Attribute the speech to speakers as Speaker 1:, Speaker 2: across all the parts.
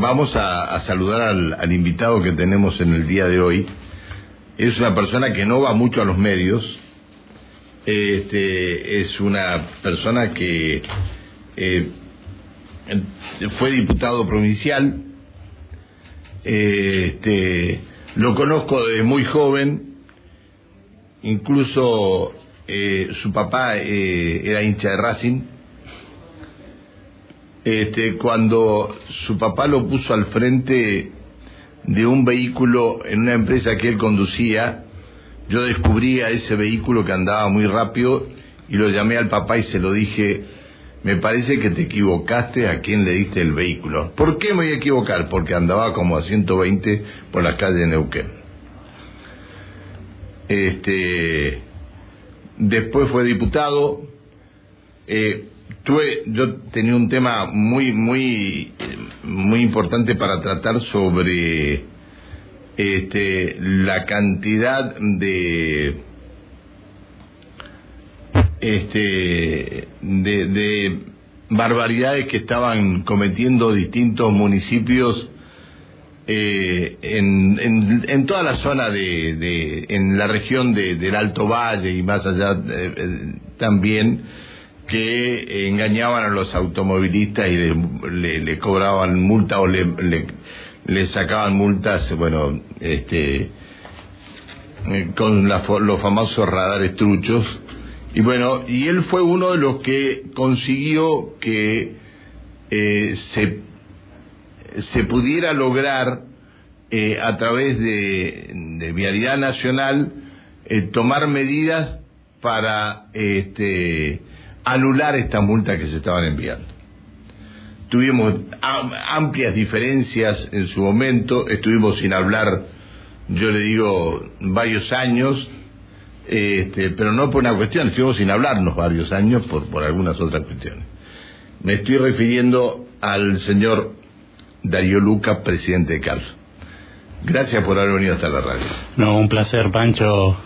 Speaker 1: vamos a, saludar al, invitado que tenemos en el día de hoy. Es una persona que no va mucho a los medios. Este, es una persona que eh, fue diputado provincial. Este, lo conozco desde muy joven. Incluso eh, su papá eh, era hincha de Racing este, cuando su papá lo puso al frente de un vehículo en una empresa que él conducía, yo descubrí a ese vehículo que andaba muy rápido y lo llamé al papá y se lo dije, me parece que te equivocaste a quién le diste el vehículo. ¿Por qué me voy a equivocar? Porque andaba como a 120 por las calles de Neuquén. Este, después fue diputado, eh, yo tenía un tema muy, muy, muy importante para tratar sobre este, la cantidad de, este, de, barbaridades que estaban cometiendo distintos municipios eh, en, toda la zona de, de en la región de, del Alto Valle y más allá eh, eh, también que engañaban a los automovilistas y le, cobraban multa o le, sacaban multas, bueno, este, eh, con los famosos radares truchos. Y bueno, y él fue uno de los que consiguió que eh, se, se pudiera lograr eh, a través de, de Vialidad Nacional tomar medidas para este, anular esta multa que se estaban enviando. Tuvimos amplias diferencias en su momento, estuvimos sin hablar, yo le digo, varios años, este, pero no por una cuestión, estuvimos sin hablarnos varios años por, por algunas otras cuestiones. Me estoy refiriendo al señor Darío Luca, presidente de Carlos. Gracias por haber venido hasta la radio.
Speaker 2: No, un placer, Pancho,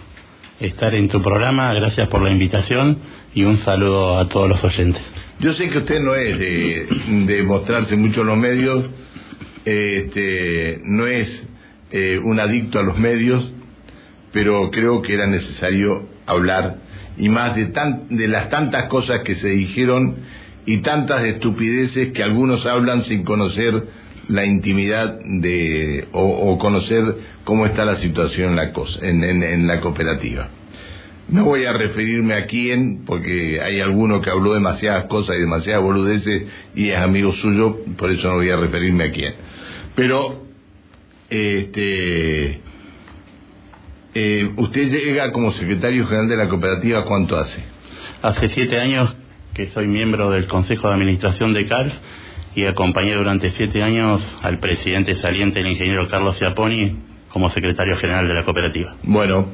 Speaker 2: estar en tu programa. Gracias por la invitación y un saludo a todos los oyentes.
Speaker 1: Yo sé que usted no es de, mostrarse mucho en los medios, este, no es eh, un adicto a los medios, pero creo que era necesario hablar y más de, tan, de las tantas cosas que se dijeron y tantas estupideces que algunos hablan sin conocer la intimidad de o, conocer cómo está la situación en la, cosa, en la cooperativa. No voy a referirme a quién, porque hay alguno que habló demasiadas cosas y demasiadas boludeces y es amigo suyo, por eso no voy a referirme a quién. Pero, este, eh, usted llega como secretario general de la cooperativa, ¿cuánto hace?
Speaker 2: Hace siete años que soy miembro del Consejo de Administración de CARS y acompañé durante siete años al presidente saliente, el ingeniero Carlos Ciaponi, como secretario general de la cooperativa.
Speaker 1: Bueno,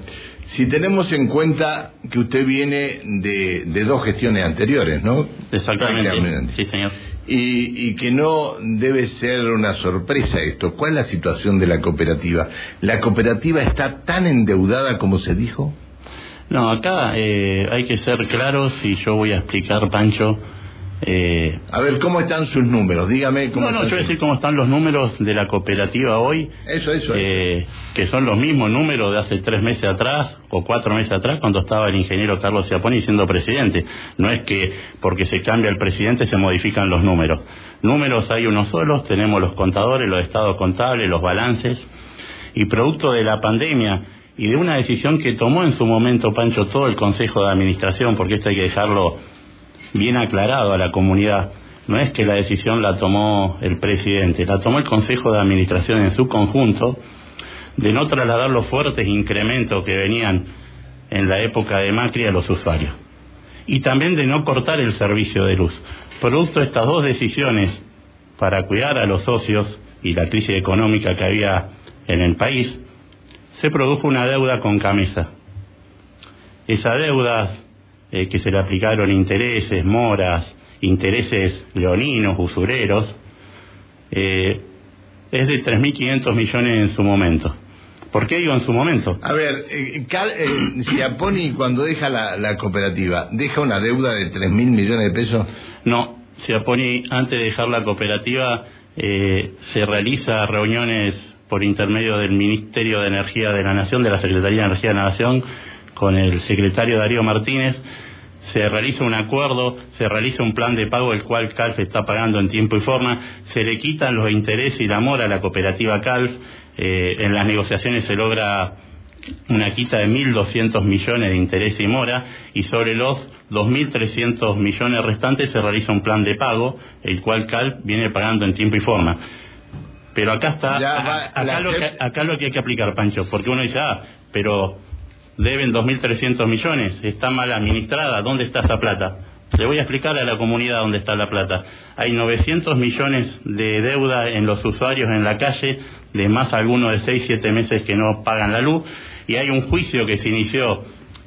Speaker 1: si tenemos en cuenta que usted viene de, de dos gestiones anteriores, ¿no?
Speaker 2: Exactamente. Sí, señor.
Speaker 1: Y, y, que no debe ser una sorpresa esto. ¿Cuál es la situación de la cooperativa? ¿La cooperativa está tan endeudada como se dijo?
Speaker 2: No, acá eh, hay que ser claros y yo voy a explicar, Pancho,
Speaker 1: eh, a ver, ¿cómo están sus números? Dígame
Speaker 2: cómo. No, no, yo voy a decir cómo están los números de la cooperativa hoy.
Speaker 1: Eso, eso.
Speaker 2: Eh, que son los mismos números de hace tres meses atrás o cuatro meses atrás cuando estaba el ingeniero Carlos Ciaponi siendo presidente. No es que porque se cambia el presidente se modifican los números. Números hay unos solos, tenemos los contadores, los estados contables, los balances. Y producto de la pandemia y de una decisión que tomó en su momento, Pancho, todo el Consejo de Administración, porque esto hay que dejarlo bien aclarado a la comunidad. No es que la decisión la tomó el presidente, la tomó el Consejo de Administración en su conjunto de no trasladar los fuertes incrementos que venían en la época de Macri a los usuarios. Y también de no cortar el servicio de luz. Producto de estas dos decisiones para cuidar a los socios y la crisis económica que había en el país, se produjo una deuda con camisa. Esa deuda eh, que se le aplicaron intereses, moras, intereses leoninos, usureros, eh, es de 3.500 millones en su momento. ¿Por qué digo en su momento?
Speaker 1: A ver, eh, eh cuando deja la, cooperativa, ¿deja una deuda de 3.000 millones de pesos?
Speaker 2: No, Siaponi antes de dejar la cooperativa eh, se realiza reuniones por intermedio del Ministerio de Energía de la Nación, de la Secretaría de Energía de la Nación, con el secretario Darío Martínez, se realiza un acuerdo, se realiza un plan de pago el cual CALF está pagando en tiempo y forma, se le quitan los intereses y la mora a la cooperativa CALF, eh, en las negociaciones se logra una quita de 1.200 millones de interés y mora y sobre los 2.300 millones restantes se realiza un plan de pago, el cual CALF viene pagando en tiempo y forma. Pero acá está, acá, lo que, acá lo que hay que aplicar, Pancho, porque uno dice, ah, pero deben 2.300 millones, está mal administrada, ¿dónde está esa plata? Le voy a explicar a la comunidad dónde está la plata. Hay 900 millones de deuda en los usuarios en la calle, de más algunos de 6, 7 meses que no pagan la luz, y hay un juicio que se inició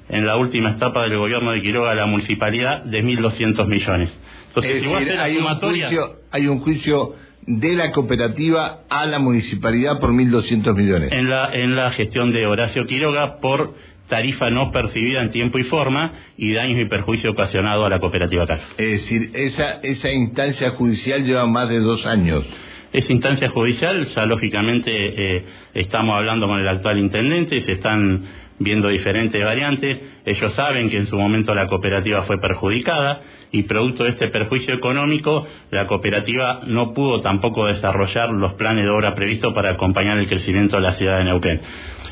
Speaker 2: en la última etapa del gobierno de Quiroga a la municipalidad de 1.200 millones.
Speaker 1: Entonces, hay, un juicio, hay un juicio de la cooperativa a la municipalidad por 1.200 millones.
Speaker 2: En la, en la gestión de Horacio Quiroga por tarifa no percibida en tiempo y forma y daños y perjuicio ocasionado a la cooperativa CAF.
Speaker 1: Es decir, esa, esa instancia judicial lleva más de dos años.
Speaker 2: Esa instancia judicial, ya lógicamente eh, estamos hablando con el actual intendente, se están viendo diferentes variantes, ellos saben que en su momento la cooperativa fue perjudicada y producto de este perjuicio económico, la cooperativa no pudo tampoco desarrollar los planes de obra previstos para acompañar el crecimiento de la ciudad de Neuquén.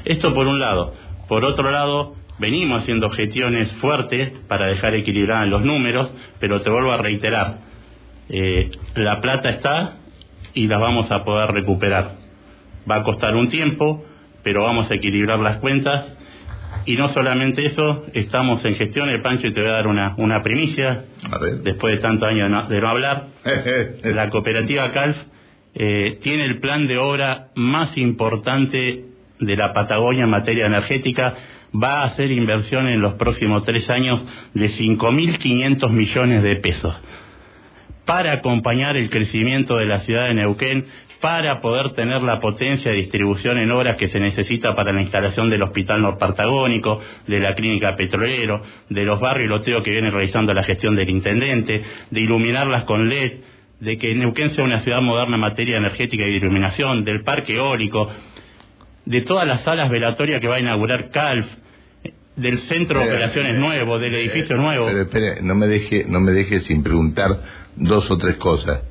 Speaker 2: Esto por un lado. Por otro lado, venimos haciendo gestiones fuertes para dejar equilibrados los números, pero te vuelvo a reiterar, eh, la plata está y la vamos a poder recuperar. Va a costar un tiempo, pero vamos a equilibrar las cuentas. Y no solamente eso, estamos en gestiones, Pancho, y te voy a dar una, una primicia, después de tantos años de no, hablar. la cooperativa CALF eh, tiene el plan de obra más importante de la Patagonia en materia energética va a hacer inversión en los próximos tres años de 5.500 millones de pesos. Para acompañar el crecimiento de la ciudad de Neuquén, para poder tener la potencia de distribución en obras que se necesita para la instalación del Hospital Norpatagónico, de la Clínica Petrolero, de los barrios loteos que viene realizando la gestión del Intendente, de iluminarlas con LED, de que Neuquén sea una ciudad moderna en materia energética y de iluminación, del parque eólico, de todas las salas velatorias que va a inaugurar CALF, del centro de operaciones nuevo, del edificio nuevo.
Speaker 1: Pero espere, no me deje, no me deje sin preguntar dos o tres cosas.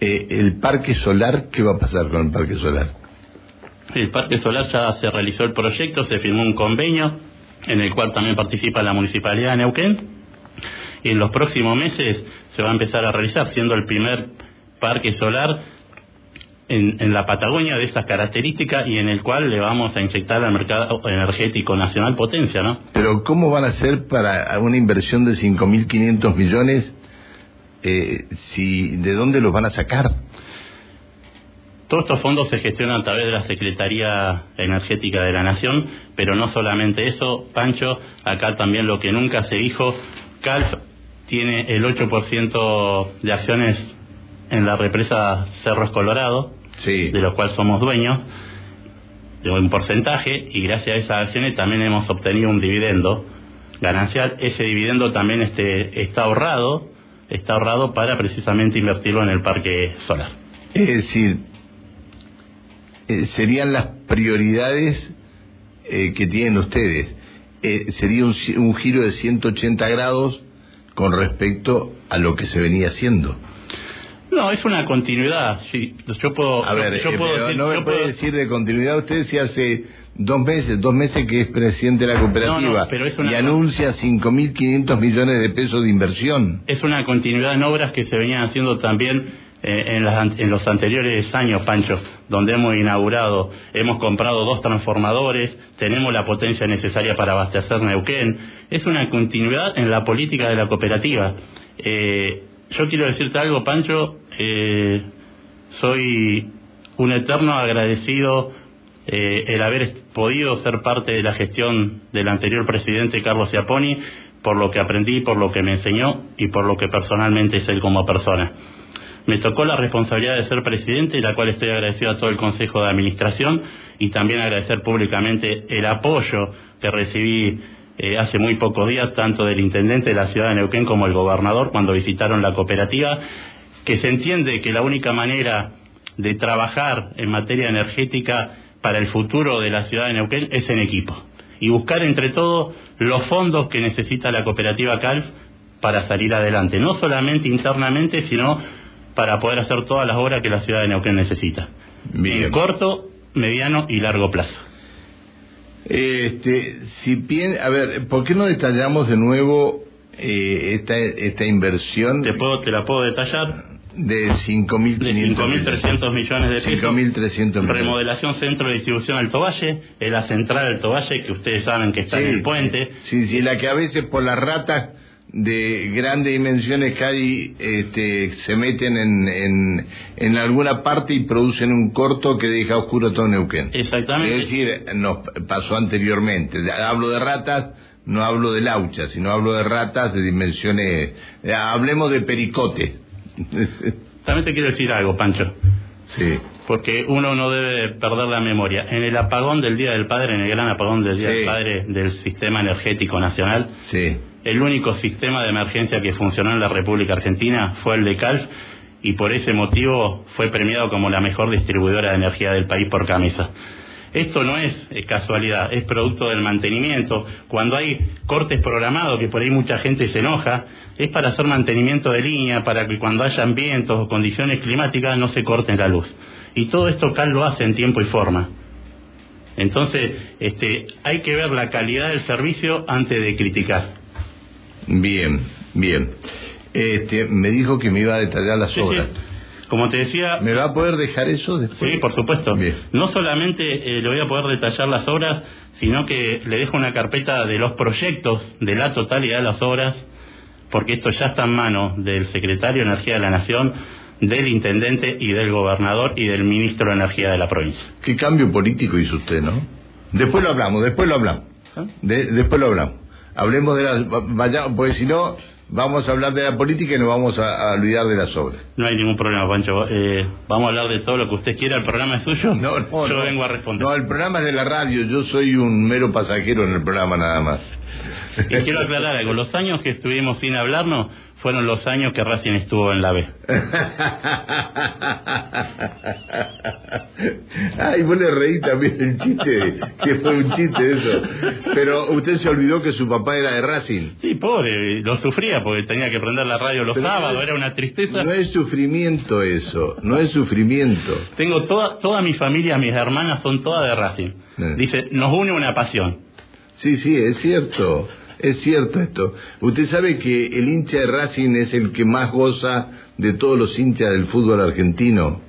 Speaker 1: Eh, el parque solar, ¿qué va a pasar con el parque solar?
Speaker 2: El parque solar ya se realizó el proyecto, se firmó un convenio en el cual también participa la municipalidad de Neuquén y en los próximos meses se va a empezar a realizar, siendo el primer parque solar en, la Patagonia de estas características y en el cual le vamos a inyectar al mercado energético nacional potencia, ¿no?
Speaker 1: Pero ¿cómo van a hacer para una inversión de 5.500 millones? Eh, si, ¿De dónde los van a sacar?
Speaker 2: Todos estos fondos se gestionan a través de la Secretaría Energética de la Nación, pero no solamente eso, Pancho, acá también lo que nunca se dijo, CALF tiene el 8% de acciones en la represa Cerros Colorado, de lo cual somos dueños, de un porcentaje, y gracias a esas acciones también hemos obtenido un dividendo ganancial. Ese dividendo también este, está ahorrado, está ahorrado para precisamente invertirlo en el parque solar.
Speaker 1: Es decir, eh, serían las prioridades eh, que tienen ustedes. Eh, sería un, un giro de 180 grados con respecto a lo que se venía haciendo.
Speaker 2: No, es una continuidad. Sí, yo puedo.
Speaker 1: A ver, yo, puedo decir, no me puede decir de continuidad usted si hace dos meses, dos meses que es presidente de la cooperativa y anuncia 5.500 millones de pesos de inversión.
Speaker 2: Es una continuidad en obras que se venían haciendo también eh, en, las, en los anteriores años, Pancho, donde hemos inaugurado, hemos comprado dos transformadores, tenemos la potencia necesaria para abastecer Neuquén. Es una continuidad en la política de la cooperativa. Eh, yo quiero decirte algo, Pancho, eh, soy un eterno agradecido eh, el haber podido ser parte de la gestión del anterior presidente Carlos Ciaponi por lo que aprendí, por lo que me enseñó y por lo que personalmente es él como persona. Me tocó la responsabilidad de ser presidente, la cual estoy agradecido a todo el Consejo de Administración y también agradecer públicamente el apoyo que recibí eh, hace muy pocos días, tanto del intendente de la ciudad de Neuquén como el gobernador, cuando visitaron la cooperativa, que se entiende que la única manera de trabajar en materia energética para el futuro de la ciudad de Neuquén es en equipo y buscar entre todos los fondos que necesita la cooperativa CALF para salir adelante, no solamente internamente, sino para poder hacer todas las obras que la ciudad de Neuquén necesita, en corto, mediano y largo plazo.
Speaker 1: Este, si bien, a ver, ¿por qué no detallamos de nuevo eh, esta, esta inversión?
Speaker 2: Te, puedo, te la puedo detallar.
Speaker 1: De 5.300
Speaker 2: millones de pesos.
Speaker 1: 5.300
Speaker 2: Remodelación centro de distribución Alto Valle, es la central Alto Valle, que ustedes saben que está en el puente.
Speaker 1: Sí, sí, la que a veces por las ratas de grandes dimensiones que hay este, se meten en, en, en, alguna parte y producen un corto que deja oscuro todo Neuquén.
Speaker 2: Exactamente.
Speaker 1: Es decir, nos pasó anteriormente. Hablo de ratas, no hablo de laucha, sino hablo de ratas de dimensiones. Hablemos de pericote.
Speaker 2: También te quiero decir algo, Pancho.
Speaker 1: Sí.
Speaker 2: Porque uno no debe perder la memoria. En el apagón del Día del Padre, en el gran apagón del Día del Padre del Sistema Energético Nacional,
Speaker 1: sí
Speaker 2: el único sistema de emergencia que funcionó en la República Argentina fue el de CALF y por ese motivo fue premiado como la mejor distribuidora de energía del país por camisa. Esto no es casualidad, es producto del mantenimiento. Cuando hay cortes programados, que por ahí mucha gente se enoja, es para hacer mantenimiento de línea, para que cuando hayan vientos o condiciones climáticas no se corten la luz. Y todo esto CAL lo hace en tiempo y forma. Entonces, este, hay que ver la calidad del servicio antes de criticar.
Speaker 1: Bien, bien. Este, me dijo que me iba a detallar las obras.
Speaker 2: Como te decía...
Speaker 1: ¿Me va a poder dejar eso después?
Speaker 2: Sí, por supuesto. No solamente eh, le voy a poder detallar las obras, sino que le dejo una carpeta de los proyectos de la totalidad de las obras, porque esto ya está en manos del secretario de Energía de la Nación, del intendente y del gobernador y del ministro de Energía de la provincia.
Speaker 1: ¿Qué cambio político hizo usted, no? Después lo hablamos, después lo hablamos. ¿Ah? después lo hablamos hablemos de las, vaya, porque si no, vamos a hablar de la política y nos vamos a, olvidar de las obras.
Speaker 2: No hay ningún problema, Pancho. Eh, vamos a hablar de todo lo que usted quiera. ¿El programa es suyo?
Speaker 1: No, no.
Speaker 2: Yo vengo a responder.
Speaker 1: No, el programa es de la radio. Yo soy un mero pasajero en el programa nada más.
Speaker 2: Y quiero aclarar algo. Los años que estuvimos sin hablarnos fueron los años que Racing estuvo en la B.
Speaker 1: Ay, vos le reí también el chiste, que fue un chiste eso. Pero usted se olvidó que su papá era de Racing.
Speaker 2: Sí, pobre, lo sufría porque tenía que prender la radio los sábados, era una tristeza.
Speaker 1: No es sufrimiento eso, no es sufrimiento.
Speaker 2: Tengo toda, toda mi familia, mis hermanas son todas de Racing. Eh. Dice, nos une una pasión.
Speaker 1: Sí, sí, es cierto. Es cierto esto. Usted sabe que el hincha de Racing es el que más goza de todos los hinchas del fútbol argentino,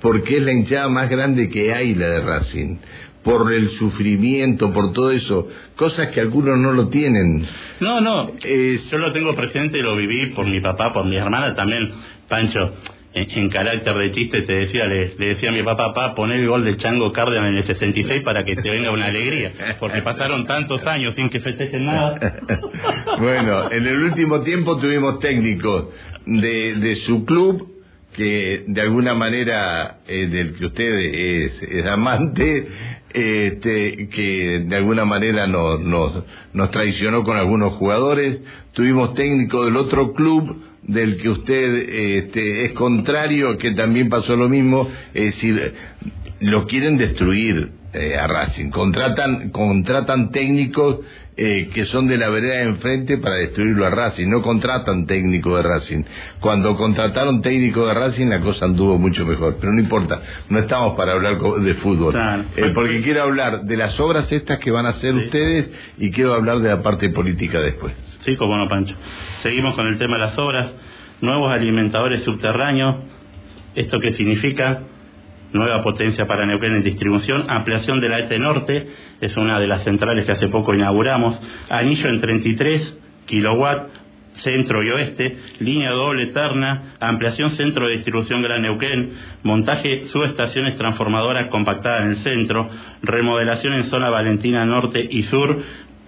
Speaker 1: porque es la hinchada más grande que hay la de Racing, por el sufrimiento, por todo eso, cosas que algunos no lo tienen.
Speaker 2: No, no, yo lo tengo presente y lo viví por mi papá, por mi hermana también, Pancho en, carácter de chiste te decía, le, decía a mi papá, papá, poné el gol de Chango Cárdenas en el 66 para que te venga una alegría, porque pasaron tantos años sin que festejen nada.
Speaker 1: bueno, en el último tiempo tuvimos técnicos de, de su club que de alguna manera eh, del que usted es, amante, este, que de alguna manera nos, nos, nos traicionó con algunos jugadores. Tuvimos técnicos del otro club del que usted este, es contrario, que también pasó lo mismo, es decir, lo quieren destruir eh, a Racing, contratan, contratan técnicos eh, que son de la vereda de enfrente para destruirlo a Racing, no contratan técnicos de Racing. Cuando contrataron técnicos de Racing la cosa anduvo mucho mejor, pero no importa, no estamos para hablar de fútbol, eh, porque quiero hablar de las obras estas que van a hacer ustedes y quiero hablar de la parte política después.
Speaker 2: Sí, como no, Pancho. Seguimos con el tema de las obras. Nuevos alimentadores subterráneos. ¿Esto qué significa? Nueva potencia para Neuquén en distribución. Ampliación de la ETE Norte. Es una de las centrales que hace poco inauguramos. Anillo en 33 kilowatts centro y oeste, línea doble eterna, ampliación centro de distribución Gran Neuquén, montaje subestaciones transformadoras compactadas en el centro, remodelación en zona Valentina Norte y Sur,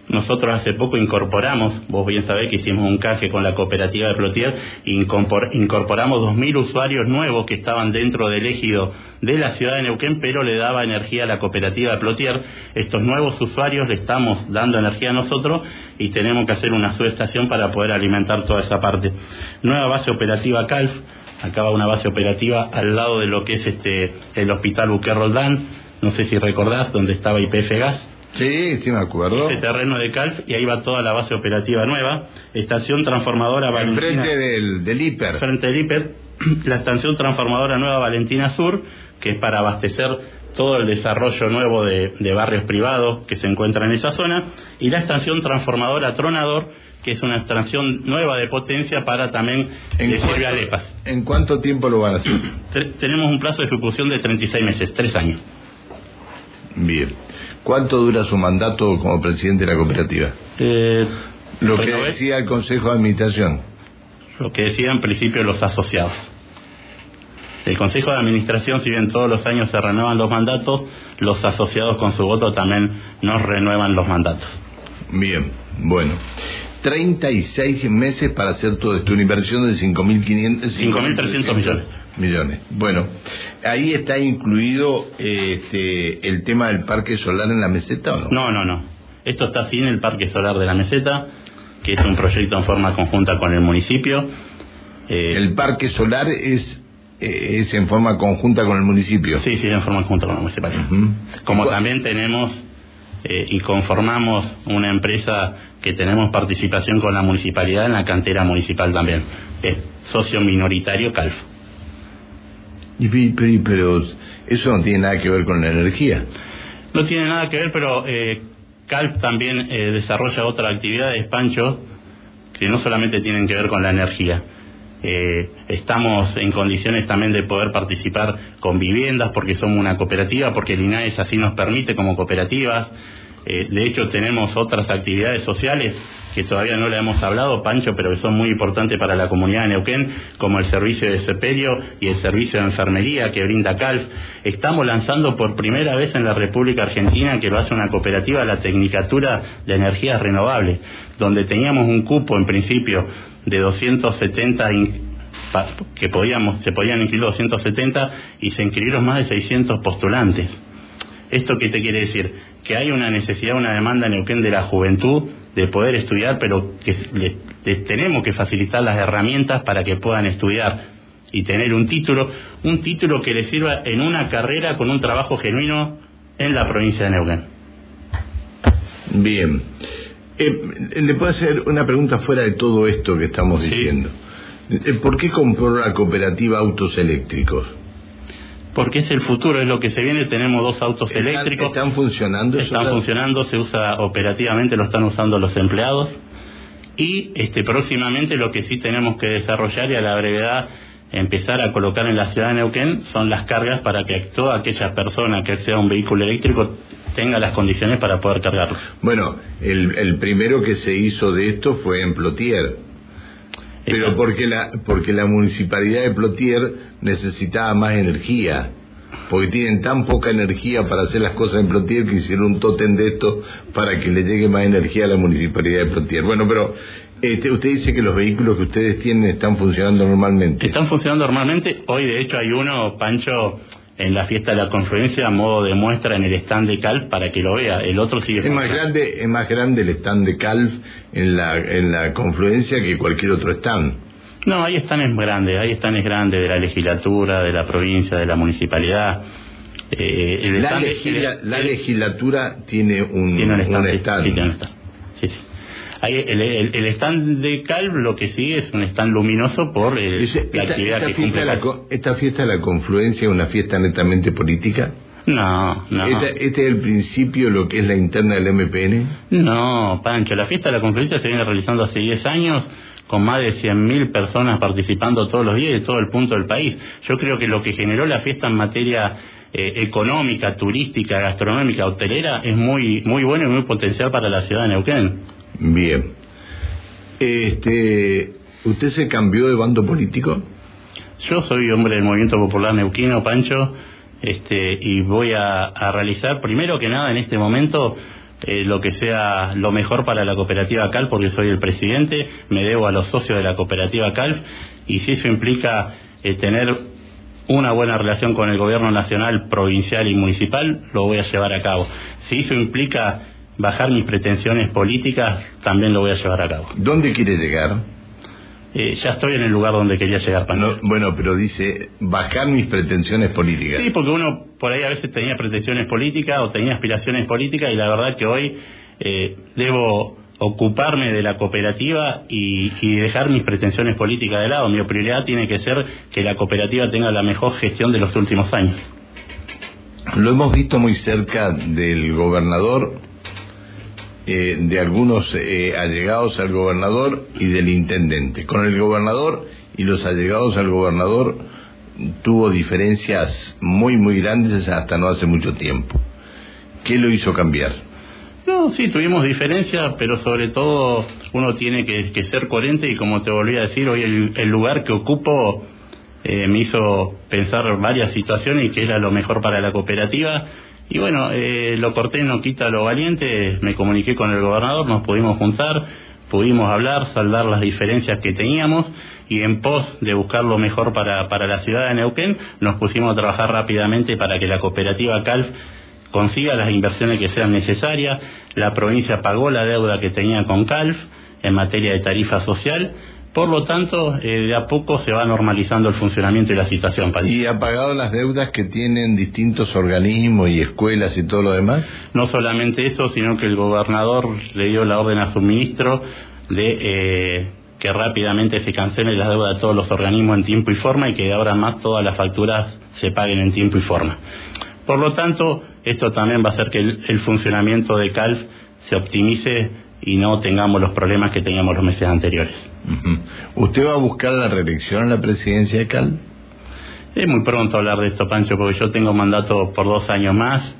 Speaker 2: nosotros hace poco incorporamos, vos bien sabés que hicimos un caje con la cooperativa de Plotier, incorporamos 2.000 usuarios nuevos que estaban dentro del ejido de la ciudad de Neuquén, pero le daba energía a la cooperativa de Plotier. Estos nuevos usuarios le estamos dando energía a nosotros y tenemos que hacer una subestación para poder alimentar toda esa parte. Nueva base operativa CALF, acaba una base operativa al lado de lo que es este el hospital Buque Roldán, no sé si recordás, donde estaba IPF Gas.
Speaker 1: Sí, sí me acuerdo.
Speaker 2: Ese terreno de Calf y ahí va toda la base operativa nueva. Estación transformadora Valentina.
Speaker 1: Frente del, del hiper.
Speaker 2: Frente del hiper. La estación transformadora nueva Valentina Sur, que es para abastecer todo el desarrollo nuevo de, de barrios privados que se encuentran en esa zona. Y la estación transformadora Tronador, que es una estación nueva de potencia para también
Speaker 1: ¿En cuánto,
Speaker 2: a Lepas.
Speaker 1: ¿En cuánto tiempo lo van a hacer?
Speaker 2: Tenemos un plazo de ejecución de 36 meses, tres años.
Speaker 1: Bien. ¿Cuánto dura su mandato como presidente de la cooperativa?
Speaker 2: Eh,
Speaker 1: Lo que
Speaker 2: renové-
Speaker 1: decía el Consejo de Administración.
Speaker 2: lo que decían en principio los asociados. El Consejo de Administración, si bien todos los años se renuevan los mandatos, los asociados con su voto también nos renuevan los mandatos.
Speaker 1: Bien, bueno. 36 meses para hacer todo esto, una inversión de 5.500...
Speaker 2: 5.300 millones.
Speaker 1: Millones. Bueno, ahí está incluido este, el tema del parque solar en la meseta o no?
Speaker 2: No, no, no. Esto está sin el Parque Solar de la Meseta, que es un proyecto en forma conjunta con el municipio. Eh,
Speaker 1: El parque solar es, eh, es en forma conjunta con el municipio.
Speaker 2: Sí, sí, en forma conjunta con la municipalidad. Como
Speaker 1: ¿Cu-
Speaker 2: también tenemos eh, y conformamos una empresa que tenemos participación con la municipalidad en la cantera municipal también. Es socio minoritario CALF.
Speaker 1: Y pero, eso no tiene nada que ver con la energía.
Speaker 2: No tiene nada que ver, pero eh, CALF también eh, desarrolla otras actividades, Pancho, que no solamente tienen que ver con la energía. Eh, estamos en condiciones también de poder participar con viviendas porque somos una cooperativa, porque el INAES así nos permite como cooperativas. Eh, de hecho, tenemos otras actividades sociales que todavía no le hemos hablado, Pancho, pero que son muy importantes para la comunidad de Neuquén, como el servicio de sepelio y el servicio de enfermería que brinda CALF. Estamos lanzando por primera vez en la República Argentina, que lo hace una cooperativa, la Tecnicatura de Energías Renovables, donde teníamos un cupo en principio de 270 in- pa- que podíamos se podían inscribir 270 y se inscribieron más de 600 postulantes. ¿Esto qué te quiere decir? Que hay una necesidad, una demanda en Neuquén de la juventud de poder estudiar, pero que le- tenemos que facilitar las herramientas para que puedan estudiar y tener un título, un título que les sirva en una carrera con un trabajo genuino en la provincia de Neuquén.
Speaker 1: Bien. Eh, ¿Le puedo hacer una pregunta fuera de todo esto que estamos
Speaker 2: Sí.
Speaker 1: diciendo? Eh, ¿Por qué compró la cooperativa autos eléctricos?
Speaker 2: Porque es el futuro, es lo que se viene. Tenemos dos autos
Speaker 1: ¿Están-
Speaker 2: eléctricos.
Speaker 1: ¿Están funcionando?
Speaker 2: Están
Speaker 1: ¿Eso?
Speaker 2: funcionando, se usa operativamente, lo están usando los empleados. Y este próximamente lo que sí tenemos que desarrollar y a la brevedad empezar a colocar en la ciudad de Neuquén son las cargas para que toda aquella persona que acceda a un vehículo eléctrico tenga las condiciones para poder cargarlo.
Speaker 1: Bueno, el, el primero que se hizo de esto fue en Plotier. Pero porque la, porque la municipalidad de Plotier necesitaba más energía. Porque tienen tan poca energía para hacer las cosas en Plotier que hicieron un tótem de esto para que le llegue más energía a la municipalidad de Plotier. Bueno, pero este, usted dice que los vehículos que ustedes tienen están funcionando normalmente.
Speaker 2: Están funcionando normalmente. Hoy, de hecho, hay uno, Pancho, en la fiesta de la confluencia, a modo de muestra en el stand de Cal para que lo vea. El otro sigue
Speaker 1: Es más grande, es más grande el stand de Calf en la, en la confluencia que cualquier otro stand.
Speaker 2: No, hay estanes grandes, hay estanes grandes de la legislatura, de la provincia, de la municipalidad. Eh, el
Speaker 1: La,
Speaker 2: stand-
Speaker 1: legisla-
Speaker 2: el-
Speaker 1: la legislatura tiene un,
Speaker 2: tiene un stand. sí,
Speaker 1: stand.
Speaker 2: sí, tiene un stand. Sí, sí. El, el- el stand de Calv lo que sigue es un stand luminoso por eh,
Speaker 1: Dice,
Speaker 2: la
Speaker 1: esta,
Speaker 2: actividad
Speaker 1: esta
Speaker 2: que cumple.
Speaker 1: la, esta fiesta de la confluencia es una fiesta netamente política.
Speaker 2: No, no.
Speaker 1: Este, este es el principio lo que es la interna del MPN.
Speaker 2: No, Pancho, la fiesta de la conferencia se viene realizando hace 10 años con más de 100.000 personas participando todos los días de todo el punto del país. Yo creo que lo que generó la fiesta en materia eh, económica, turística, gastronómica, hotelera es muy muy bueno y muy potencial para la ciudad de Neuquén.
Speaker 1: Bien. Este, ¿Usted se cambió de bando político?
Speaker 2: Yo soy hombre del Movimiento Popular Neuquino, Pancho, este, y voy a, realizar, primero que nada, en este momento, eh, lo que sea lo mejor para la cooperativa CALF, porque soy el presidente, me debo a los socios de la cooperativa CALF, y si eso implica eh, tener una buena relación con el gobierno nacional, provincial y municipal, lo voy a llevar a cabo. Si eso implica bajar mis pretensiones políticas, también lo voy a llevar a cabo.
Speaker 1: ¿Dónde quiere llegar?
Speaker 2: eh, ya estoy en el lugar donde quería llegar.
Speaker 1: No, bueno, pero dice bajar mis pretensiones políticas.
Speaker 2: Sí, porque uno por ahí a veces tenía pretensiones políticas o tenía aspiraciones políticas y la verdad que hoy eh, debo ocuparme de la cooperativa y, y, dejar mis pretensiones políticas de lado. Mi prioridad tiene que ser que la cooperativa tenga la mejor gestión de los últimos años.
Speaker 1: Lo hemos visto muy cerca del gobernador eh, de algunos eh, allegados al gobernador y del intendente. Con el gobernador y los allegados al gobernador tuvo diferencias muy, muy grandes hasta no hace mucho tiempo. ¿Qué lo hizo cambiar?
Speaker 2: No, sí, tuvimos diferencias, pero sobre todo uno tiene que, ser coherente y como te volví a decir, hoy el, lugar que ocupo eh, me hizo pensar varias situaciones y que era lo mejor para la cooperativa y bueno, eh, lo corté no quita lo valiente, me comuniqué con el gobernador, nos pudimos juntar, pudimos hablar, saldar las diferencias que teníamos y en pos de buscar lo mejor para, para la ciudad de Neuquén, nos pusimos a trabajar rápidamente para que la cooperativa CALF consiga las inversiones que sean necesarias. La provincia pagó la deuda que tenía con CALF en materia de tarifa social por lo tanto, eh, de a poco se va normalizando el funcionamiento y la situación.
Speaker 1: ¿Y ha pagado las deudas que tienen distintos organismos y escuelas y todo lo demás?
Speaker 2: No solamente eso, sino que el gobernador le dio la orden a su ministro de eh, que rápidamente se cancelen las deudas de todos los organismos en tiempo y forma y que ahora más todas las facturas se paguen en tiempo y forma. Por lo tanto, esto también va a hacer que el funcionamiento de CALF se optimice y no tengamos los problemas que teníamos los meses anteriores.
Speaker 1: ¿Usted va a buscar la reelección en la presidencia de Cal?
Speaker 2: Es muy pronto hablar de esto, Pancho, porque yo tengo mandato por dos años más.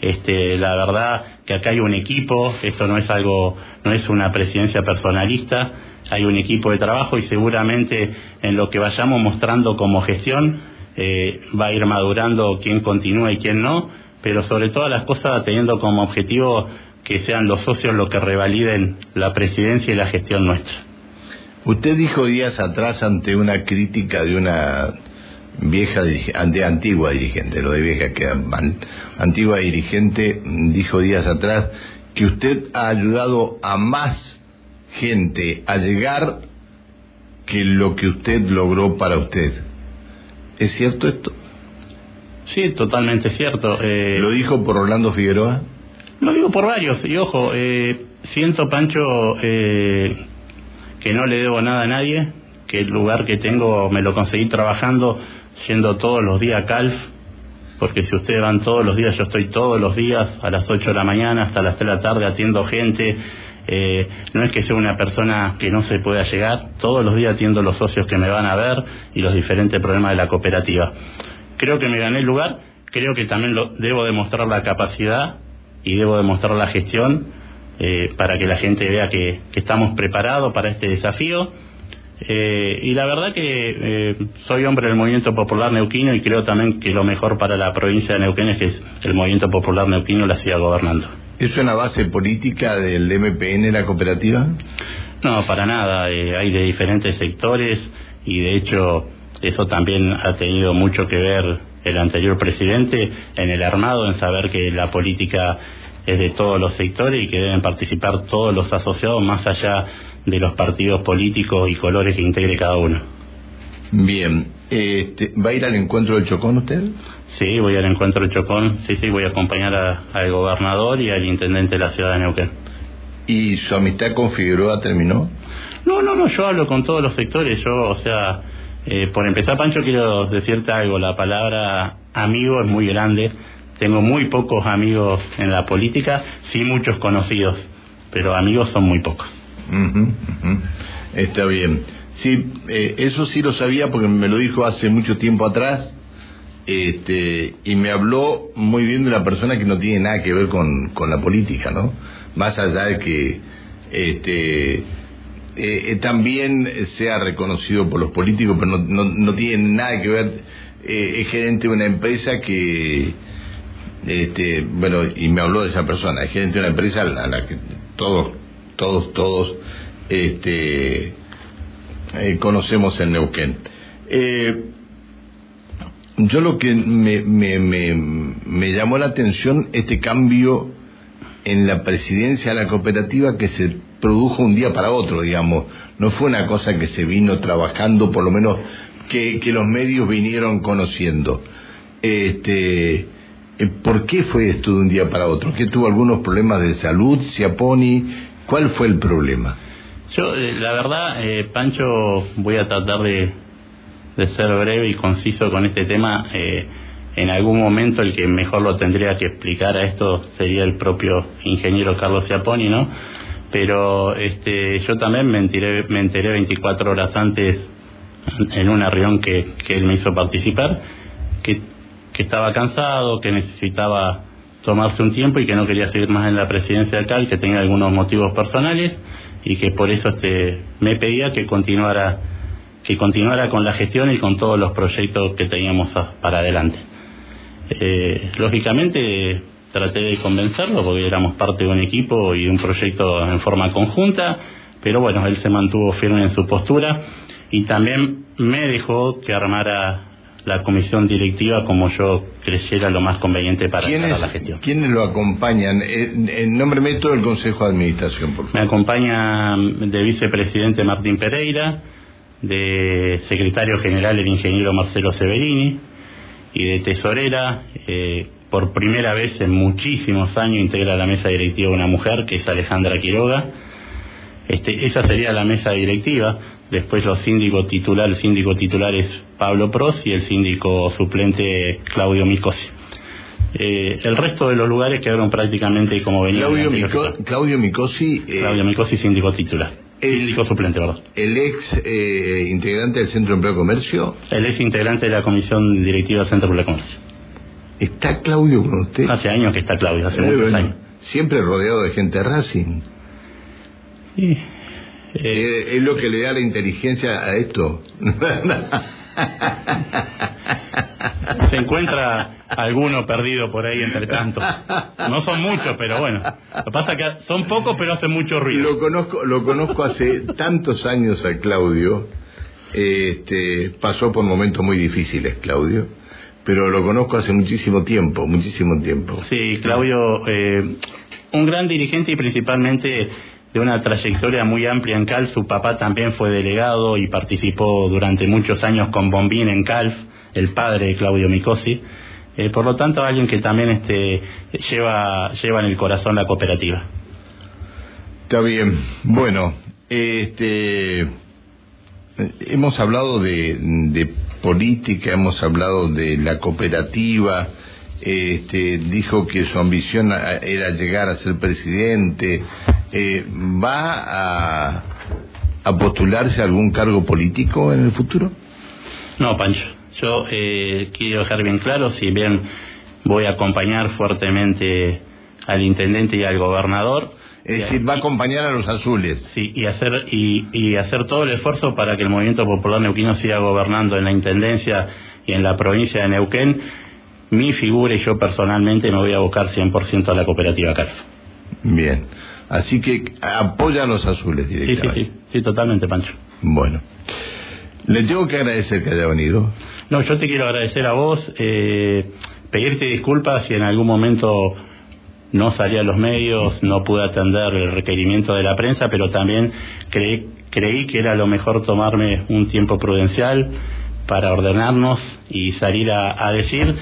Speaker 2: Este, la verdad que acá hay un equipo, esto no es algo, no es una presidencia personalista, hay un equipo de trabajo y seguramente en lo que vayamos mostrando como gestión eh, va a ir madurando quién continúa y quién no, pero sobre todas las cosas teniendo como objetivo que sean los socios los que revaliden la presidencia y la gestión nuestra.
Speaker 1: Usted dijo días atrás ante una crítica de una vieja, ante antigua dirigente, lo de vieja queda mal, antigua dirigente, dijo días atrás que usted ha ayudado a más gente a llegar que lo que usted logró para usted. ¿Es cierto esto?
Speaker 2: Sí, totalmente cierto.
Speaker 1: Eh, ¿Lo dijo por Orlando Figueroa?
Speaker 2: Lo digo por varios, y ojo, eh, siento, Pancho, eh, que no le debo nada a nadie, que el lugar que tengo me lo conseguí trabajando, yendo todos los días a Calf, porque si ustedes van todos los días, yo estoy todos los días a las 8 de la mañana hasta las 3 de la tarde atiendo gente. Eh, no es que sea una persona que no se pueda llegar, todos los días atiendo los socios que me van a ver y los diferentes problemas de la cooperativa. Creo que me gané el lugar, creo que también lo, debo demostrar la capacidad y debo demostrar la gestión eh, para que la gente vea que, estamos preparados para este desafío. Eh, y la verdad que eh, soy hombre del movimiento popular neuquino y creo también que lo mejor para la provincia de Neuquén es que el movimiento popular neuquino la siga gobernando.
Speaker 1: ¿Es una base política del MPN la cooperativa?
Speaker 2: No, para nada. hay de diferentes sectores y de hecho eso también ha tenido mucho que ver el anterior presidente en el armado, en saber que la política es de todos los sectores y que deben participar todos los asociados más allá de los partidos políticos y colores que integre cada uno.
Speaker 1: Bien, este, ¿va a ir al encuentro del Chocón usted?
Speaker 2: Sí, voy al encuentro del Chocón, sí, sí, voy a acompañar al gobernador y al intendente de la ciudad de Neuquén.
Speaker 1: ¿Y su amistad con Figueroa terminó?
Speaker 2: No, no, no, yo hablo con todos los sectores, yo, o sea, eh, por empezar, Pancho, quiero decirte algo. La palabra amigo es muy grande. Tengo muy pocos amigos en la política, sí muchos conocidos, pero amigos son muy pocos.
Speaker 1: Está bien. Sí, eh, eso sí lo sabía porque me lo dijo hace mucho tiempo atrás. Este, y me habló muy bien de una persona que no tiene nada que ver con, con la política, ¿no? Más allá de que este, eh, eh, también sea reconocido por los políticos, pero no, no, tiene nada que ver, es gerente de una empresa que, este, bueno, y me habló de esa persona, es gerente de una empresa a la que todos, todos, todos, este, conocemos en Neuquén. yo lo que me, llamó la atención este cambio en la presidencia de la cooperativa que se produjo un día para otro, digamos. No fue una cosa que se vino trabajando, por lo menos que, los medios vinieron conociendo. Este, eh, ¿Por qué fue esto de un día para otro? ¿Que tuvo algunos problemas de salud, Ciaponi? ¿Cuál fue el problema?
Speaker 2: Yo, eh, la verdad, eh, Pancho, voy a tratar de, ser breve y conciso con este tema. Eh, en algún momento el que mejor lo tendría que explicar a esto sería el propio ingeniero Carlos Ciaponi, ¿no? Pero este, yo también me enteré, me enteré 24 horas antes en una reunión que, que él me hizo participar, que estaba cansado, que necesitaba tomarse un tiempo y que no quería seguir más en la presidencia de CAL, que tenía algunos motivos personales y que por eso este me pedía que continuara que continuara con la gestión y con todos los proyectos que teníamos para adelante. Eh, lógicamente traté de convencerlo porque éramos parte de un equipo y de un proyecto en forma conjunta, pero bueno, él se mantuvo firme en su postura y también me dejó que armara la comisión directiva como yo creyera lo más conveniente para la gestión.
Speaker 1: ¿Quiénes lo acompañan? En, en nombre de todo el Consejo de Administración, por favor.
Speaker 2: Me acompaña de vicepresidente Martín Pereira, de secretario general el ingeniero Marcelo Severini y de tesorera, eh, por primera vez en muchísimos años integra la mesa directiva una mujer que es Alejandra Quiroga. Este, esa sería la mesa directiva después los síndicos titular, el síndico titular es Pablo Pros y el síndico suplente Claudio Micosi. Eh, el resto de los lugares quedaron prácticamente como venía.
Speaker 1: Claudio, Mico, Claudio Micosi.
Speaker 2: Eh, Claudio Micosi, síndico titular. El, síndico suplente, ¿verdad?
Speaker 1: ¿El ex eh, integrante del Centro de Empleo y Comercio?
Speaker 2: El ex integrante de la Comisión Directiva del Centro de Empleo y Comercio.
Speaker 1: ¿Está Claudio con usted?
Speaker 2: Hace años que está Claudio, hace muchos bueno, años.
Speaker 1: Siempre rodeado de gente Racing.
Speaker 2: Sí.
Speaker 1: Eh, es lo que le da la inteligencia a esto.
Speaker 2: Se encuentra alguno perdido por ahí entre tanto. No son muchos, pero bueno. Lo que pasa es que son pocos, pero hacen mucho ruido.
Speaker 1: Lo conozco, lo conozco hace tantos años a Claudio. Este, pasó por momentos muy difíciles, Claudio. Pero lo conozco hace muchísimo tiempo, muchísimo tiempo.
Speaker 2: Sí, Claudio, eh, un gran dirigente y principalmente de una trayectoria muy amplia en CALF. Su papá también fue delegado y participó durante muchos años con Bombín en CALF, el padre de Claudio Micosi. Eh, por lo tanto, alguien que también este, lleva, lleva en el corazón la cooperativa.
Speaker 1: Está bien. Bueno, este, hemos hablado de, política, hemos hablado de la cooperativa. Este, dijo que su ambición era llegar a ser presidente, eh, ¿va a, a, postularse a algún cargo político en el futuro?
Speaker 2: No, Pancho. Yo eh, quiero dejar bien claro, si bien voy a acompañar fuertemente al intendente y al gobernador.
Speaker 1: Es decir, va a acompañar a los azules.
Speaker 2: Sí, y hacer, y, y hacer todo el esfuerzo para que el Movimiento Popular Neuquino siga gobernando en la intendencia y en la provincia de Neuquén. Mi figura y yo personalmente me voy a abocar 100% a la cooperativa CARF.
Speaker 1: Bien. Así que apoya a los azules directamente.
Speaker 2: Sí, sí, sí, sí, totalmente, Pancho.
Speaker 1: Bueno. Le tengo que agradecer que haya venido.
Speaker 2: No, yo te quiero agradecer a vos, eh, pedirte disculpas si en algún momento no salí a los medios, no pude atender el requerimiento de la prensa, pero también creí, creí que era lo mejor tomarme un tiempo prudencial para ordenarnos y salir a, a decir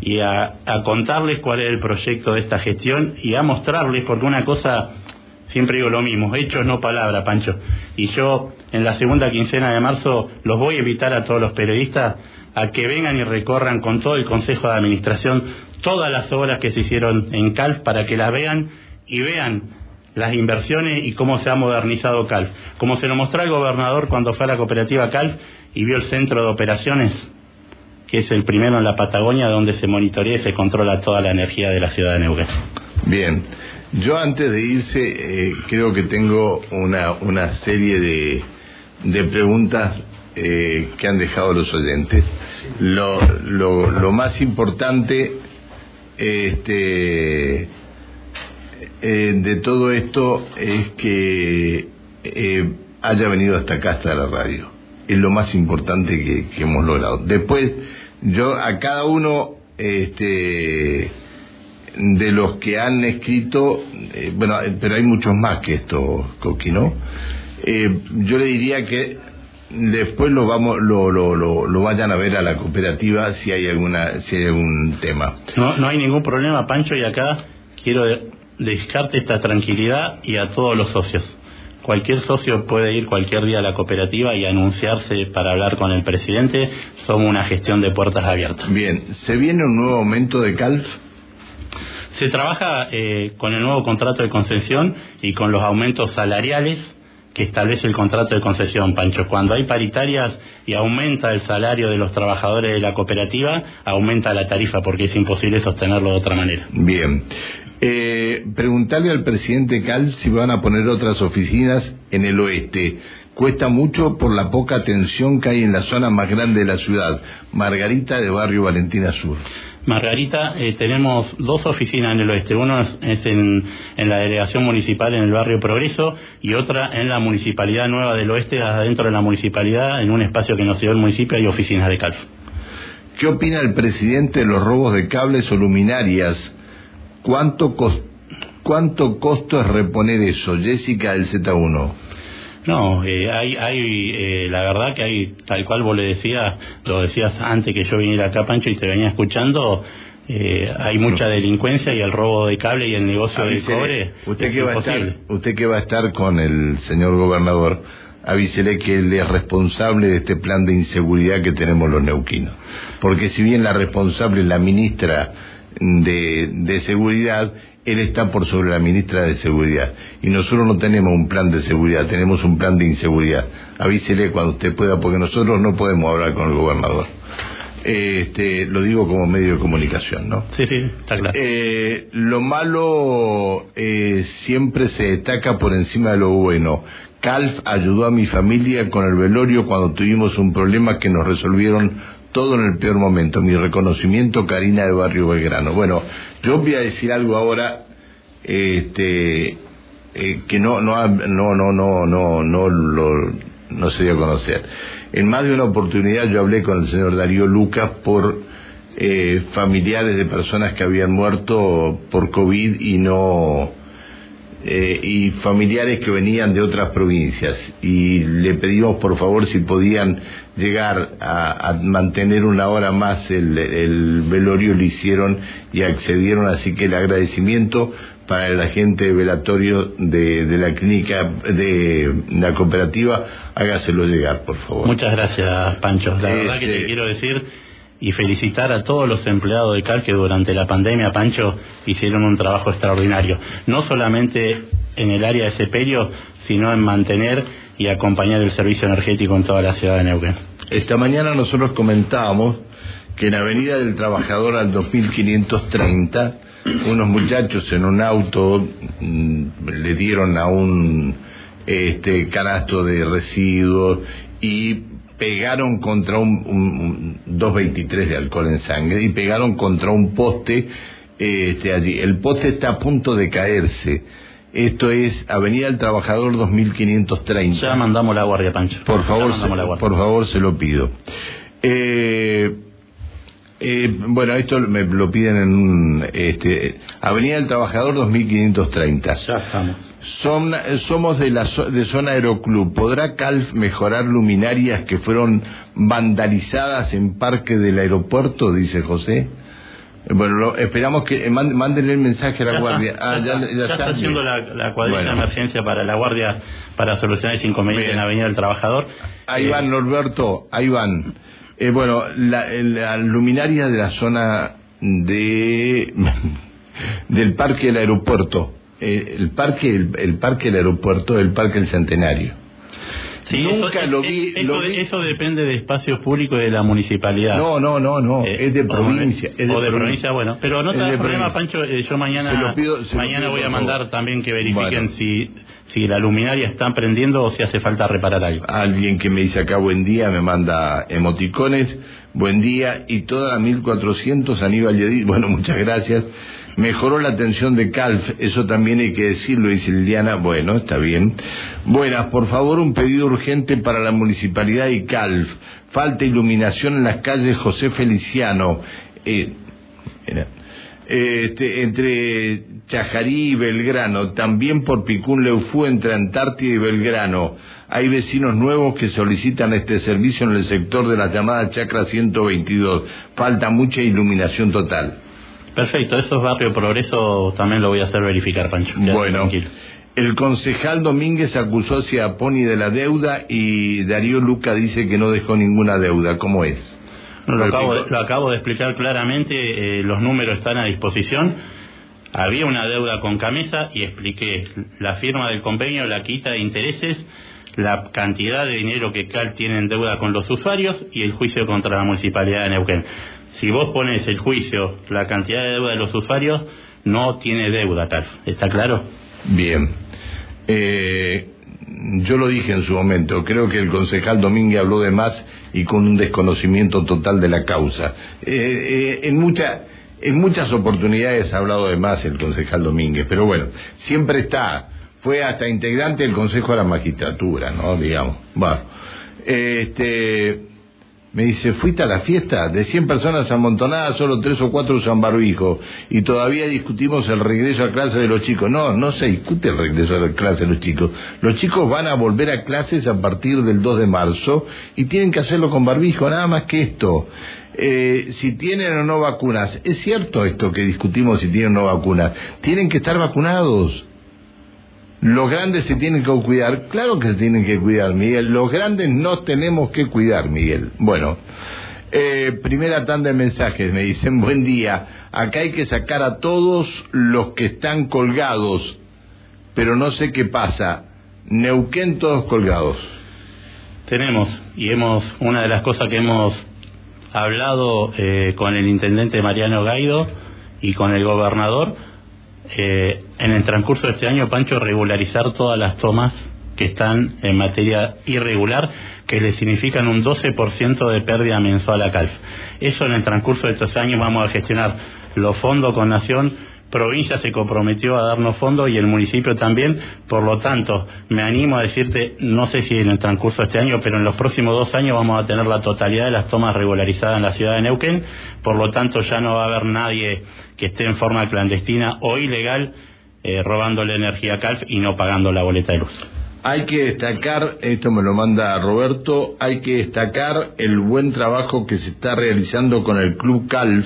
Speaker 2: y a, contarles cuál es el proyecto de esta gestión y a mostrarles, porque una cosa, siempre digo lo mismo, hechos no palabra, Pancho. Y yo en la segunda quincena de marzo los voy a invitar a todos los periodistas a que vengan y recorran con todo el Consejo de Administración todas las obras que se hicieron en CALF para que las vean y vean las inversiones y cómo se ha modernizado CALF. Como se lo mostró el gobernador cuando fue a la cooperativa CALF y vio el centro de operaciones que es el primero en la Patagonia donde se monitorea y se controla toda la energía de la ciudad de Neuquén.
Speaker 1: Bien, yo antes de irse eh, creo que tengo una, una serie de, de preguntas eh, que han dejado los oyentes. Lo, lo, lo más importante este, eh, de todo esto es que eh, haya venido hasta acá, hasta la radio es lo más importante que, que, hemos logrado. Después, yo a cada uno este, de los que han escrito, eh, bueno, eh, pero hay muchos más que esto, Coqui, ¿no? Eh, yo le diría que después lo vamos lo, lo, vayan a ver a la cooperativa si hay alguna si hay algún tema
Speaker 2: no no hay ningún problema Pancho y acá quiero dedicarte esta tranquilidad y a todos los socios cualquier socio puede ir cualquier día a la cooperativa y anunciarse para hablar con el presidente. Somos una gestión de puertas abiertas.
Speaker 1: Bien se viene un nuevo aumento de CALF
Speaker 2: se trabaja eh, con el nuevo contrato de concesión y con los aumentos salariales que establece el contrato de concesión, Pancho. Cuando hay paritarias y aumenta el salario de los trabajadores de la cooperativa, aumenta la tarifa porque es imposible sostenerlo de otra manera.
Speaker 1: Bien. Eh, preguntarle al presidente Cal si van a poner otras oficinas en el oeste. Cuesta mucho por la poca atención que hay en la zona más grande de la ciudad, Margarita de Barrio Valentina Sur.
Speaker 2: Margarita, eh, tenemos dos oficinas en el oeste. Una es en, la delegación municipal en el barrio Progreso y otra en la municipalidad nueva del oeste, adentro de la municipalidad, en un espacio que nos dio el municipio, hay oficinas de CALF.
Speaker 1: ¿Qué opina el presidente de los robos de cables o luminarias? ¿Cuánto, cuánto costo es reponer eso? Jessica del Z1.
Speaker 2: No, eh, hay, hay eh, la verdad que hay, tal cual vos le decías, lo decías antes que yo viniera acá, Pancho, y te venía escuchando, eh, hay mucha delincuencia y el robo de cable y el negocio del cobre.
Speaker 1: Usted que, va a estar, usted que va a estar con el señor gobernador, avísele que él es responsable de este plan de inseguridad que tenemos los neuquinos. Porque si bien la responsable es la ministra de, de Seguridad, él está por sobre la ministra de Seguridad. Y nosotros no tenemos un plan de seguridad, tenemos un plan de inseguridad. Avísele cuando usted pueda, porque nosotros no podemos hablar con el gobernador. Este, lo digo como medio de comunicación, ¿no?
Speaker 2: Sí, sí, está claro.
Speaker 1: Eh, lo malo eh, siempre se destaca por encima de lo bueno. Calf ayudó a mi familia con el velorio cuando tuvimos un problema que nos resolvieron todo en el peor momento. Mi reconocimiento, Karina de Barrio Belgrano. Bueno, yo voy a decir algo ahora, este, eh, que no, no, no, no, no, no, no lo, no se dio a conocer. En más de una oportunidad yo hablé con el señor Darío Lucas por eh, familiares de personas que habían muerto por COVID y no eh, y familiares que venían de otras provincias. Y le pedimos por favor si podían llegar a, a mantener una hora más el, el, velorio lo hicieron y accedieron. Así que el agradecimiento para la gente de velatorio de, de la clínica de, la cooperativa hágaselo llegar por favor.
Speaker 2: Muchas gracias Pancho. La este... verdad que te quiero decir y felicitar a todos los empleados de CAL que durante la pandemia, Pancho, hicieron un trabajo extraordinario. No solamente en el área de sepelio, sino en mantener y acompañar el servicio energético en toda la ciudad de Neuquén.
Speaker 1: Esta mañana nosotros comentábamos que en Avenida del Trabajador al 2530, unos muchachos en un auto mmm, le dieron a un este canasto de residuos y pegaron contra un, un, un 223 de alcohol en sangre y pegaron contra un poste este, allí. El poste está a punto de caerse. Esto es Avenida del Trabajador 2530.
Speaker 2: Ya mandamos la guardia, Pancho.
Speaker 1: Por favor, se, por favor, se lo pido. Eh, eh, bueno, esto me lo piden en este, Avenida del Trabajador 2530.
Speaker 2: Ya estamos.
Speaker 1: Son, somos de la de zona Aeroclub. ¿Podrá CALF mejorar luminarias que fueron vandalizadas en parque del aeropuerto? Dice José. Bueno, lo, esperamos que mándenle el mensaje a la
Speaker 2: ya
Speaker 1: guardia.
Speaker 2: Está,
Speaker 1: ah,
Speaker 2: ya,
Speaker 1: ya,
Speaker 2: está, haciendo la, la cuadrilla bueno. de emergencia para la guardia para solucionar ese inconveniente en la Avenida del Trabajador.
Speaker 1: Ahí eh, van, Norberto, ahí van. Eh, bueno, la, la luminaria de la zona de del parque del aeropuerto eh, el parque el, el, parque del aeropuerto el parque del centenario
Speaker 2: sí, nunca eso, lo vi, eso, lo vi, eso, depende de espacios públicos de la municipalidad
Speaker 1: no no no no eh, es de provincia es
Speaker 2: de, o de provincia. bueno pero no te problema
Speaker 1: provincia.
Speaker 2: Pancho eh, yo mañana
Speaker 1: pido,
Speaker 2: mañana voy a mandar también que verifiquen
Speaker 1: bueno.
Speaker 2: si si la luminaria está prendiendo o si hace falta reparar algo
Speaker 1: alguien que me dice acá buen día me manda emoticones buen día y toda la 1400 Aníbal Yedid bueno muchas gracias Mejoró la atención de CALF, eso también hay que decirlo, dice Liliana. Bueno, está bien. Buenas, por favor, un pedido urgente para la municipalidad y CALF. Falta iluminación en las calles José Feliciano. Eh, Este, entre Chajarí y Belgrano, también por Picún Leufú entre Antártida y Belgrano. Hay vecinos nuevos que solicitan este servicio en el sector de la llamada Chacra 122. Falta mucha iluminación total.
Speaker 2: Perfecto, eso es Barrio Progreso, también lo voy a hacer verificar, Pancho.
Speaker 1: Bueno, el concejal Domínguez acusó a Poni de la deuda y Darío Luca dice que no dejó ninguna deuda. ¿Cómo es?
Speaker 2: lo, acabo de, lo, acabo de, explicar claramente, eh, los números están a disposición. Había una deuda con Camesa y expliqué la firma del convenio, la quita de intereses, la cantidad de dinero que CAL tiene en deuda con los usuarios y el juicio contra la municipalidad de Neuquén. Si vos pones el juicio, la cantidad de deuda de los usuarios, no tiene deuda tal. ¿Está claro?
Speaker 1: Bien. Eh, yo lo dije en su momento, creo que el concejal Domínguez habló de más y con un desconocimiento total de la causa. Eh, eh, en, en muchas oportunidades ha hablado de más el concejal Domínguez, pero bueno, siempre está, fue hasta integrante del Consejo de la Magistratura, ¿no? Digamos. Bueno, este, me dice, ¿fuiste a la fiesta? De 100 personas amontonadas, solo tres o cuatro usan barbijo. Y todavía discutimos el regreso a clase de los chicos. No, no se discute el regreso a clase de los chicos. Los chicos van a volver a clases a partir del 2 de marzo y tienen que hacerlo con barbijo, nada más que esto. Eh, si tienen o no vacunas. Es cierto esto que discutimos si tienen o no vacunas. Tienen que estar vacunados. Los grandes se tienen que cuidar. Claro que se tienen que cuidar, Miguel. Los grandes no tenemos que cuidar, Miguel. Bueno, eh, primera tanda de mensajes. Me dicen, buen día. Acá hay que sacar a todos los que están colgados. Pero no sé qué pasa. Neuquén todos colgados.
Speaker 2: Tenemos, y hemos, una de las cosas que hemos hablado eh, con el intendente Mariano Gaido y con el gobernador, eh, en el transcurso de este año, Pancho, regularizar todas las tomas que están en materia irregular, que le significan un 12% de pérdida mensual a CALF. Eso en el transcurso de estos años vamos a gestionar los fondos con Nación provincia se comprometió a darnos fondos y el municipio también, por lo tanto, me animo a decirte, no sé si en el transcurso de este año, pero en los próximos dos años vamos a tener la totalidad de las tomas regularizadas en la ciudad de Neuquén, por lo tanto ya no va a haber nadie que esté en forma clandestina o ilegal eh, robándole energía a CALF y no pagando la boleta de luz.
Speaker 1: Hay que destacar, esto me lo manda Roberto, hay que destacar el buen trabajo que se está realizando con el Club CALF,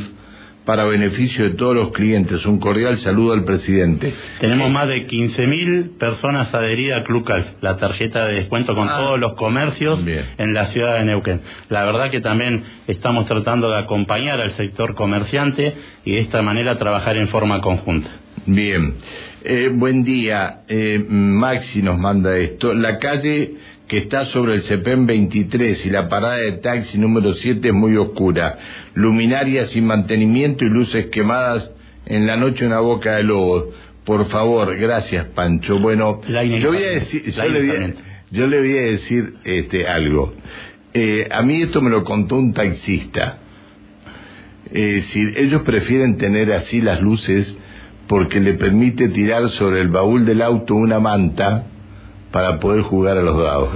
Speaker 1: para beneficio de todos los clientes. Un cordial saludo al presidente.
Speaker 2: Tenemos más de 15.000 personas adheridas al Club Calf, la tarjeta de descuento con ah. todos los comercios en la ciudad de Neuquén. La verdad que también estamos tratando de acompañar al sector comerciante y de esta manera trabajar en forma conjunta.
Speaker 1: Bien. Eh, buen día. Eh, Maxi nos manda esto. La calle que está sobre el CEPEN 23 y la parada de taxi número 7 es muy oscura. Luminarias sin mantenimiento y luces quemadas en la noche una boca de lobo. Por favor, gracias Pancho. Bueno, yo, voy a decir, yo, le voy a, decir este, algo. Eh, a mí esto me lo contó un taxista. Eh, si ellos prefieren tener así las luces porque le permite tirar sobre el baúl del auto una manta para poder jugar a los dados.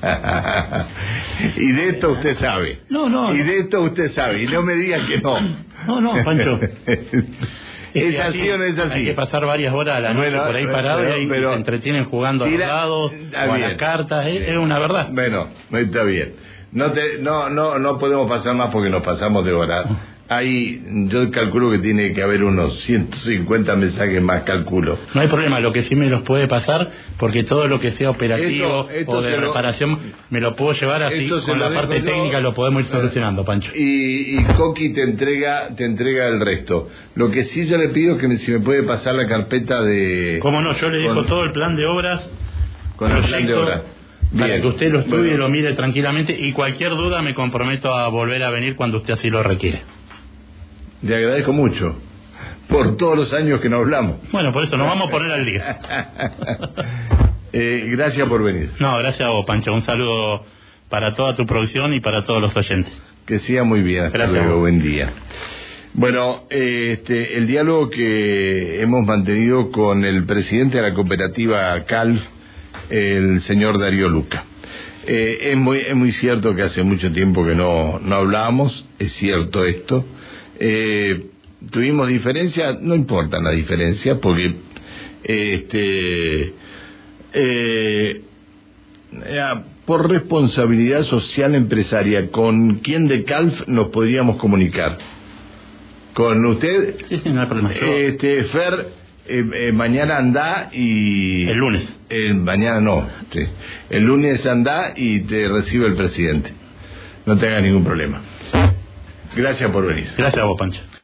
Speaker 1: y de esto usted sabe.
Speaker 2: No, no.
Speaker 1: Y de esto usted sabe. Y no me diga que no.
Speaker 2: No, no, Pancho.
Speaker 1: ¿Es así, o no es así?
Speaker 2: Hay que pasar varias horas a la noche por ahí parado y ahí se entretienen jugando a los dados o a las cartas. Es, una verdad.
Speaker 1: Bueno, está bien. No, te, no, no, no podemos pasar más porque nos pasamos de hora. Ahí yo calculo que tiene que haber unos 150 mensajes más, calculo.
Speaker 2: No hay problema, lo que sí me los puede pasar, porque todo lo que sea operativo o de reparación me lo puedo llevar así, con la parte técnica lo podemos ir solucionando, Pancho.
Speaker 1: Y, y Coqui te entrega, te entrega el resto. Lo que sí yo le pido es que si me puede pasar la carpeta de...
Speaker 2: ¿Cómo no? Yo le dejo todo el plan de obras.
Speaker 1: Con el plan de obras.
Speaker 2: Para que usted lo estudie y lo mire tranquilamente y cualquier duda me comprometo a volver a venir cuando usted así lo requiere.
Speaker 1: Le agradezco mucho por todos los años que nos hablamos.
Speaker 2: Bueno, por eso nos vamos a poner al día.
Speaker 1: eh, gracias por venir.
Speaker 2: No, gracias a vos, Pancho. Un saludo para toda tu producción y para todos los oyentes.
Speaker 1: Que siga muy bien. Hasta luego. Buen día. Bueno, este, el diálogo que hemos mantenido con el presidente de la cooperativa CALF, el señor Darío Luca. Eh, es, muy, es muy cierto que hace mucho tiempo que no, no hablábamos, es cierto esto. Eh, tuvimos diferencias, no importa la diferencia, porque este eh, por responsabilidad social empresaria, ¿con quién de CALF nos podríamos comunicar? ¿Con usted?
Speaker 2: Sí, sí, no hay problema.
Speaker 1: Este, Fer, eh, eh, mañana anda y...
Speaker 2: El lunes.
Speaker 1: Eh, mañana no, sí. El lunes anda y te recibe el presidente. No tenga ningún problema. Gracias por venir.
Speaker 2: Gracias a.